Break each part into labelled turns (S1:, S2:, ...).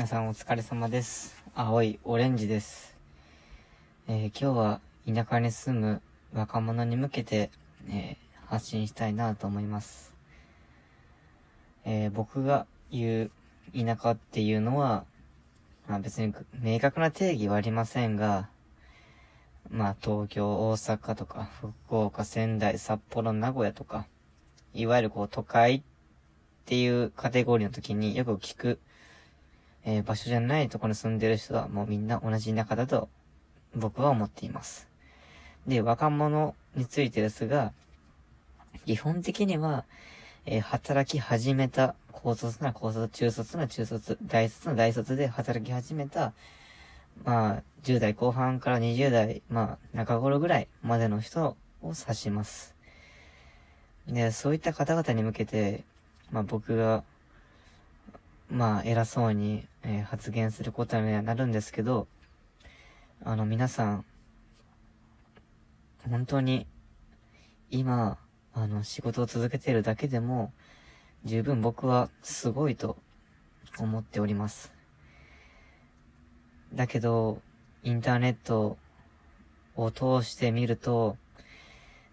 S1: 皆さんお疲れ様です。青いオレンジです。えー今日は田舎に住む若者に向けて、えー発信したいなと思います。えー僕が言う田舎っていうのは、まあ別に明確な定義はありませんが、まあ東京、大阪とか、福岡、仙台、札幌、名古屋とか、いわゆるこう都会っていうカテゴリーの時によく聞くえー場所じゃないところに住んでる人はもうみんな同じ田舎だと僕は思っています。で、若者についてですが、基本的には、えー働き始めた、高卒な高卒、中卒な中卒、大卒な大卒で働き始めた、まあ、10代後半から20代、まあ、中頃ぐらいまでの人を指します。で、そういった方々に向けて、まあ僕がまあ、偉そうに、えー発言することにはなるんですけど、あの、皆さん、本当に、今、あの、仕事を続けているだけでも、十分僕はすごいと思っております。だけど、インターネットを通してみると、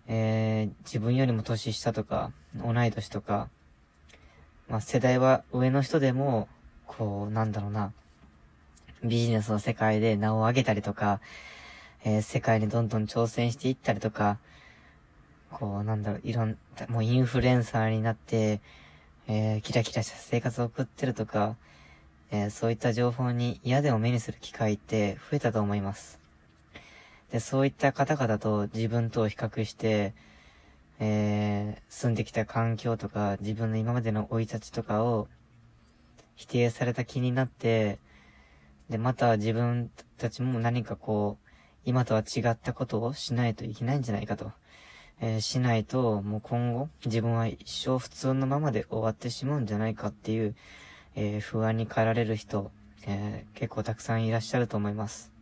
S1: えー自分よりも年下とか、同い年とか、まあ、世代は上の人でも、こう、なんだろうな、ビジネスの世界で名を上げたりとか、えー世界にどんどん挑戦していったりとか、こう、なんだろう、いろん、もうインフルエンサーになって、えーキラキラした生活を送ってるとか、えーそういった情報に嫌でも目にする機会って増えたと思います。で、そういった方々と自分と比較して、えー住んできた環境とか、自分の今までの生い立ちとかを、否定された気になって、で、また自分たちも何かこう、今とは違ったことをしないといけないんじゃないかと。えーしないと、もう今後、自分は一生普通のままで終わってしまうんじゃないかっていう、えー不安に駆られる人、えー結構たくさんいらっしゃると思います。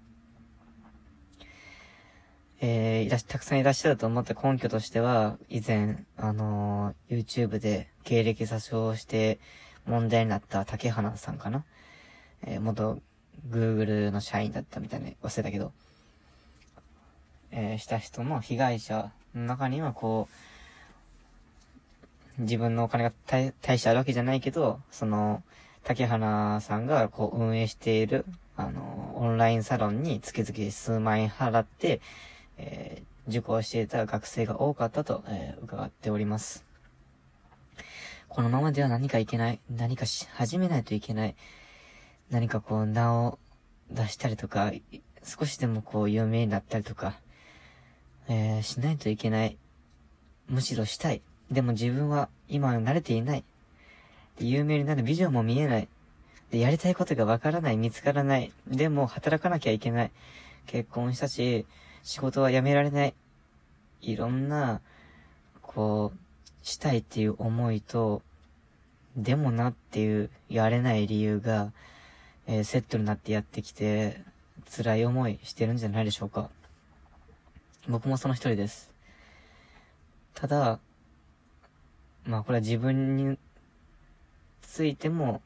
S1: えーいらしたくさんいらっしゃると思った根拠としては、以前、あのー YouTube で経歴詐称して問題になった竹花さんかな。えー元 Google の社員だったみたいな、忘れたけど、えーした人の被害者の中にはこう、自分のお金が大大してあるわけじゃないけど、その、竹花さんがこう運営している、あの、オンラインサロンに月々数万円払って、えー受講していた学生が多かったと、えー伺っております。このままでは何かいけない。何かし始めないといけない。何かこう名を出したりとか、少しでもこう有名になったりとか、えーしないといけない。むしろしたい。でも自分は今は慣れていない。有名になるビジョンも見えない。で、やりたいことがわからない、見つからない。でも働かなきゃいけない。結婚したし、仕事は辞められない。いろんな、こう、したいっていう思いと、でもなっていう、やれない理由が、えーセットになってやってきて、辛い思いしてるんじゃないでしょうか。僕もその一人です。ただ、まあこれは自分についても、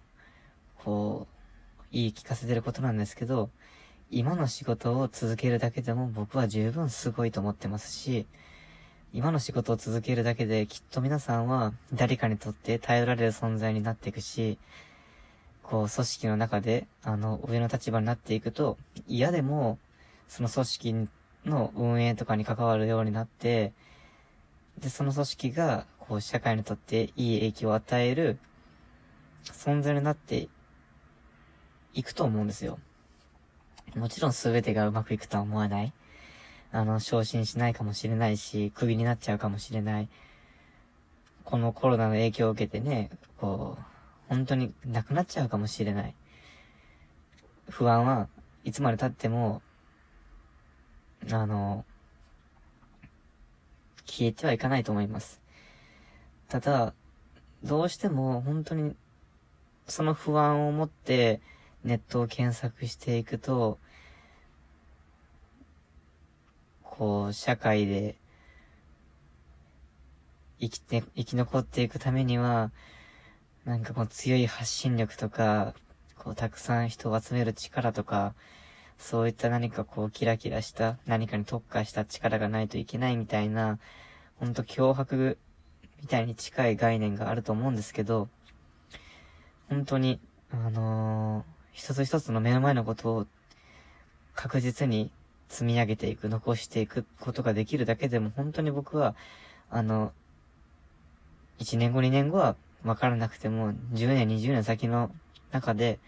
S1: こう、言い聞かせてることなんですけど、今の仕事を続けるだけでも僕は十分すごいと思ってますし、今の仕事を続けるだけできっと皆さんは誰かにとって頼られる存在になっていくし、こう組織の中であの上の立場になっていくと嫌でもその組織の運営とかに関わるようになって、で、その組織がこう社会にとっていい影響を与える存在になっていくと思うんですよ。もちろん全てがうまくいくとは思わない。あの、昇進しないかもしれないし、クビになっちゃうかもしれない。このコロナの影響を受けてね、こう、本当になくなっちゃうかもしれない。不安はいつまで経っても、あの、消えてはいかないと思います。ただ、どうしても本当にその不安を持ってネットを検索していくと、こう、社会で生きて、生き残っていくためには、なんかこう強い発信力とか、こう、たくさん人を集める力とか、そういった何かこう、キラキラした、何かに特化した力がないといけないみたいな、ほんと脅迫みたいに近い概念があると思うんですけど、本当に、あのー、一つ一つの目の前のことを確実に積み上げていく、残していくことができるだけでも本当に僕は、あの、1年後2年後は分からなくても、10年20年先の中で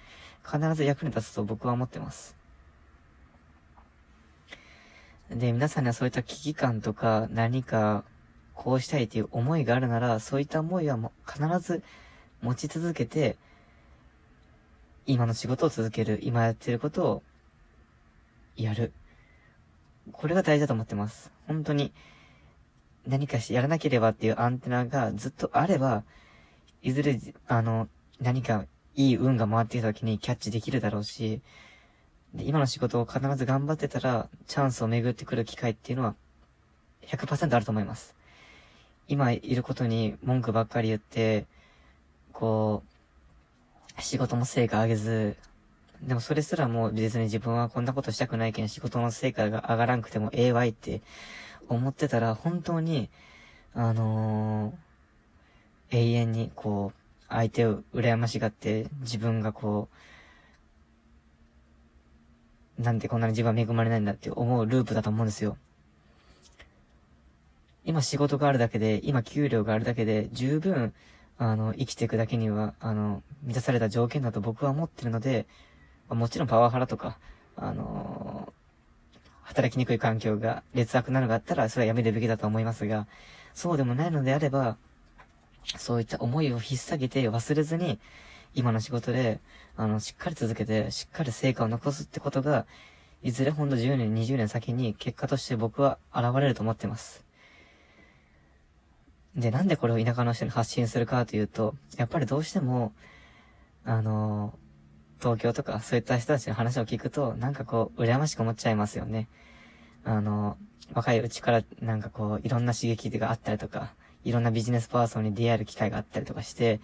S1: 必ず役に立つと僕は思ってます。で、皆さんにはそういった危機感とか何かこうしたいという思いがあるなら、そういった思いはも必ず持ち続けて、今の仕事を続ける、今やってることをやる。これが大事だと思ってます。本当に、何かしやらなければっていうアンテナがずっとあれば、いずれ、あの、何かいい運が回ってきた時にキャッチできるだろうし、で今の仕事を必ず頑張ってたら、チャンスを巡ってくる機会っていうのは、100%あると思います。今いることに文句ばっかり言って、こう、仕事も成果上げず、でもそれすらもう別に自分はこんなことしたくないけん仕事の成果が上がらんくてもええわいって思ってたら本当に、あのー、永遠にこう、相手を羨ましがって自分がこう、なんでこんなに自分は恵まれないんだって思うループだと思うんですよ。今仕事があるだけで、今給料があるだけで、十分、あの、生きていくだけには、あの、満たされた条件だと僕は思ってるので、もちろんパワハラとか、あのー、働きにくい環境が劣悪なのがあったら、それはやめるべきだと思いますが、そうでもないのであれば、そういった思いを引っ提げて忘れずに、今の仕事で、あの、しっかり続けて、しっかり成果を残すってことが、いずれほんと10年、20年先に結果として僕は現れると思ってます。で、なんでこれを田舎の人に発信するかというと、やっぱりどうしても、あの、東京とかそういった人たちの話を聞くと、なんかこう、羨ましく思っちゃいますよね。あの、若いうちからなんかこう、いろんな刺激があったりとか、いろんなビジネスパーソンに出会える機会があったりとかして、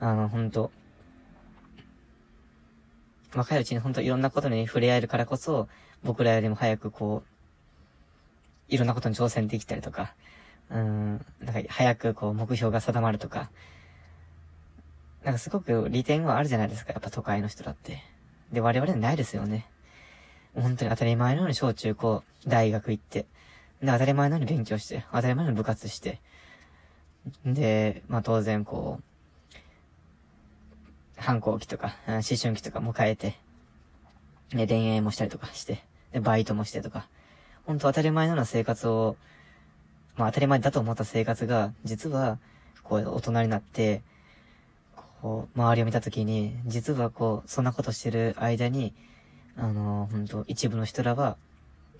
S1: あの、本当若いうちに本当いろんなことに触れ合えるからこそ、僕らよりも早くこう、いろんなことに挑戦できたりとか、うん、なんか早くこう目標が定まるとか、なんかすごく利点はあるじゃないですか、やっぱ都会の人だって。で、我々ないですよね。本当に当たり前のように小中高、大学行って、で、当たり前のように勉強して、当たり前のように部活して、で、まあ当然こう、反抗期とか、思春期とか迎えて、で、恋愛もしたりとかして、で、バイトもしてとか、本当当たり前のような生活をまあ当たり前だと思った生活が、実は、こう、大人になって、こう、周りを見たときに、実はこう、そんなことしてる間に、あの、本当一部の人らは、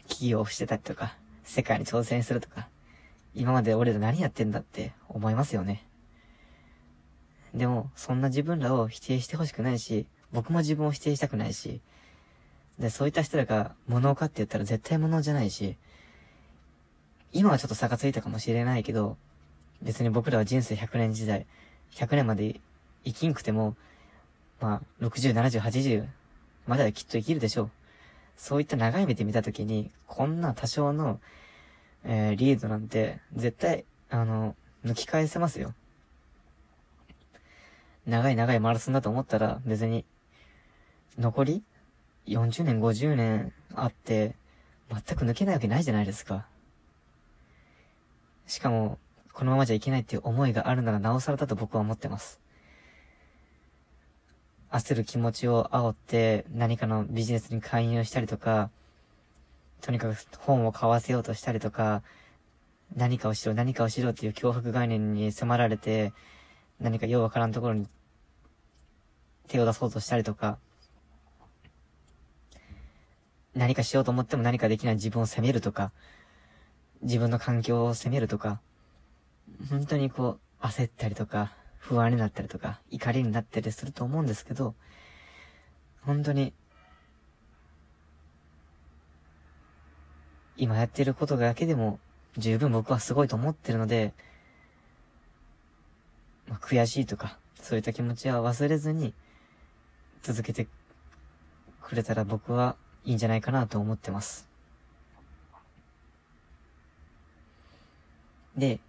S1: 起業をしてたりとか、世界に挑戦するとか、今まで俺ら何やってんだって思いますよね。でも、そんな自分らを否定してほしくないし、僕も自分を否定したくないし、で、そういった人らが物を買って言ったら絶対物じゃないし、今はちょっと差がついたかもしれないけど、別に僕らは人生100年時代、100年まで生きんくても、まあ、60、70、80まではきっと生きるでしょう。そういった長い目で見たときに、こんな多少の、えー、リードなんて、絶対、あの、抜き返せますよ。長い長いマラソンだと思ったら、別に、残り ?40 年、50年あって、全く抜けないわけないじゃないですか。しかも、このままじゃいけないっていう思いがあるならなおさらだと僕は思ってます。焦る気持ちを煽って何かのビジネスに勧誘したりとか、とにかく本を買わせようとしたりとか、何かをしろ、何かをしろっていう脅迫概念に迫られて、何かようわからんところに手を出そうとしたりとか、何かしようと思っても何かできない自分を責めるとか、自分の環境を責めるとか、本当にこう、焦ったりとか、不安になったりとか、怒りになったりすると思うんですけど、本当に、今やってることだけでも、十分僕はすごいと思ってるので、まあ、悔しいとか、そういった気持ちは忘れずに、続けてくれたら僕はいいんじゃないかなと思ってます。で、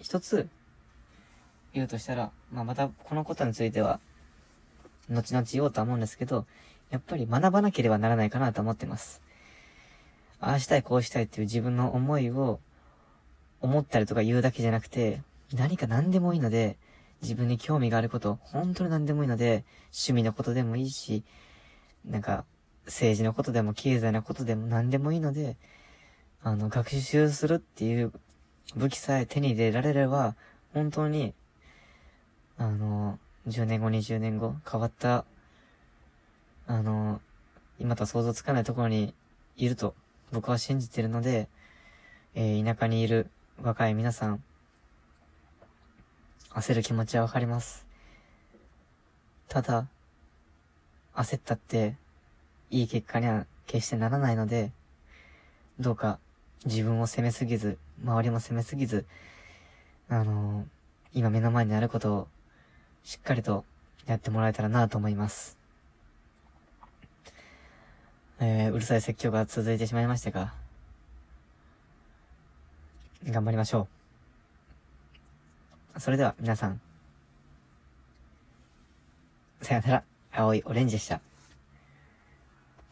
S1: 一つ言うとしたら、まあ、またこのことについては、後々言おうとは思うんですけど、やっぱり学ばなければならないかなと思ってます。ああしたい、こうしたいっていう自分の思いを思ったりとか言うだけじゃなくて、何か何でもいいので、自分に興味があること、本当に何でもいいので、趣味のことでもいいし、なんか、政治のことでも経済のことでも何でもいいので、あの、学習するっていう武器さえ手に入れられれば、本当に、あの、10年後、20年後、変わった、あの、今と想像つかないところにいると僕は信じてるので、えー、田舎にいる若い皆さん、焦る気持ちはわかります。ただ、焦ったって、いい結果には決してならないので、どうか自分を責めすぎず、周りも責めすぎず、あのー、今目の前にあることをしっかりとやってもらえたらなと思います。えー、うるさい説教が続いてしまいましたが、頑張りましょう。それでは皆さん、さよなら、青いオレンジでした。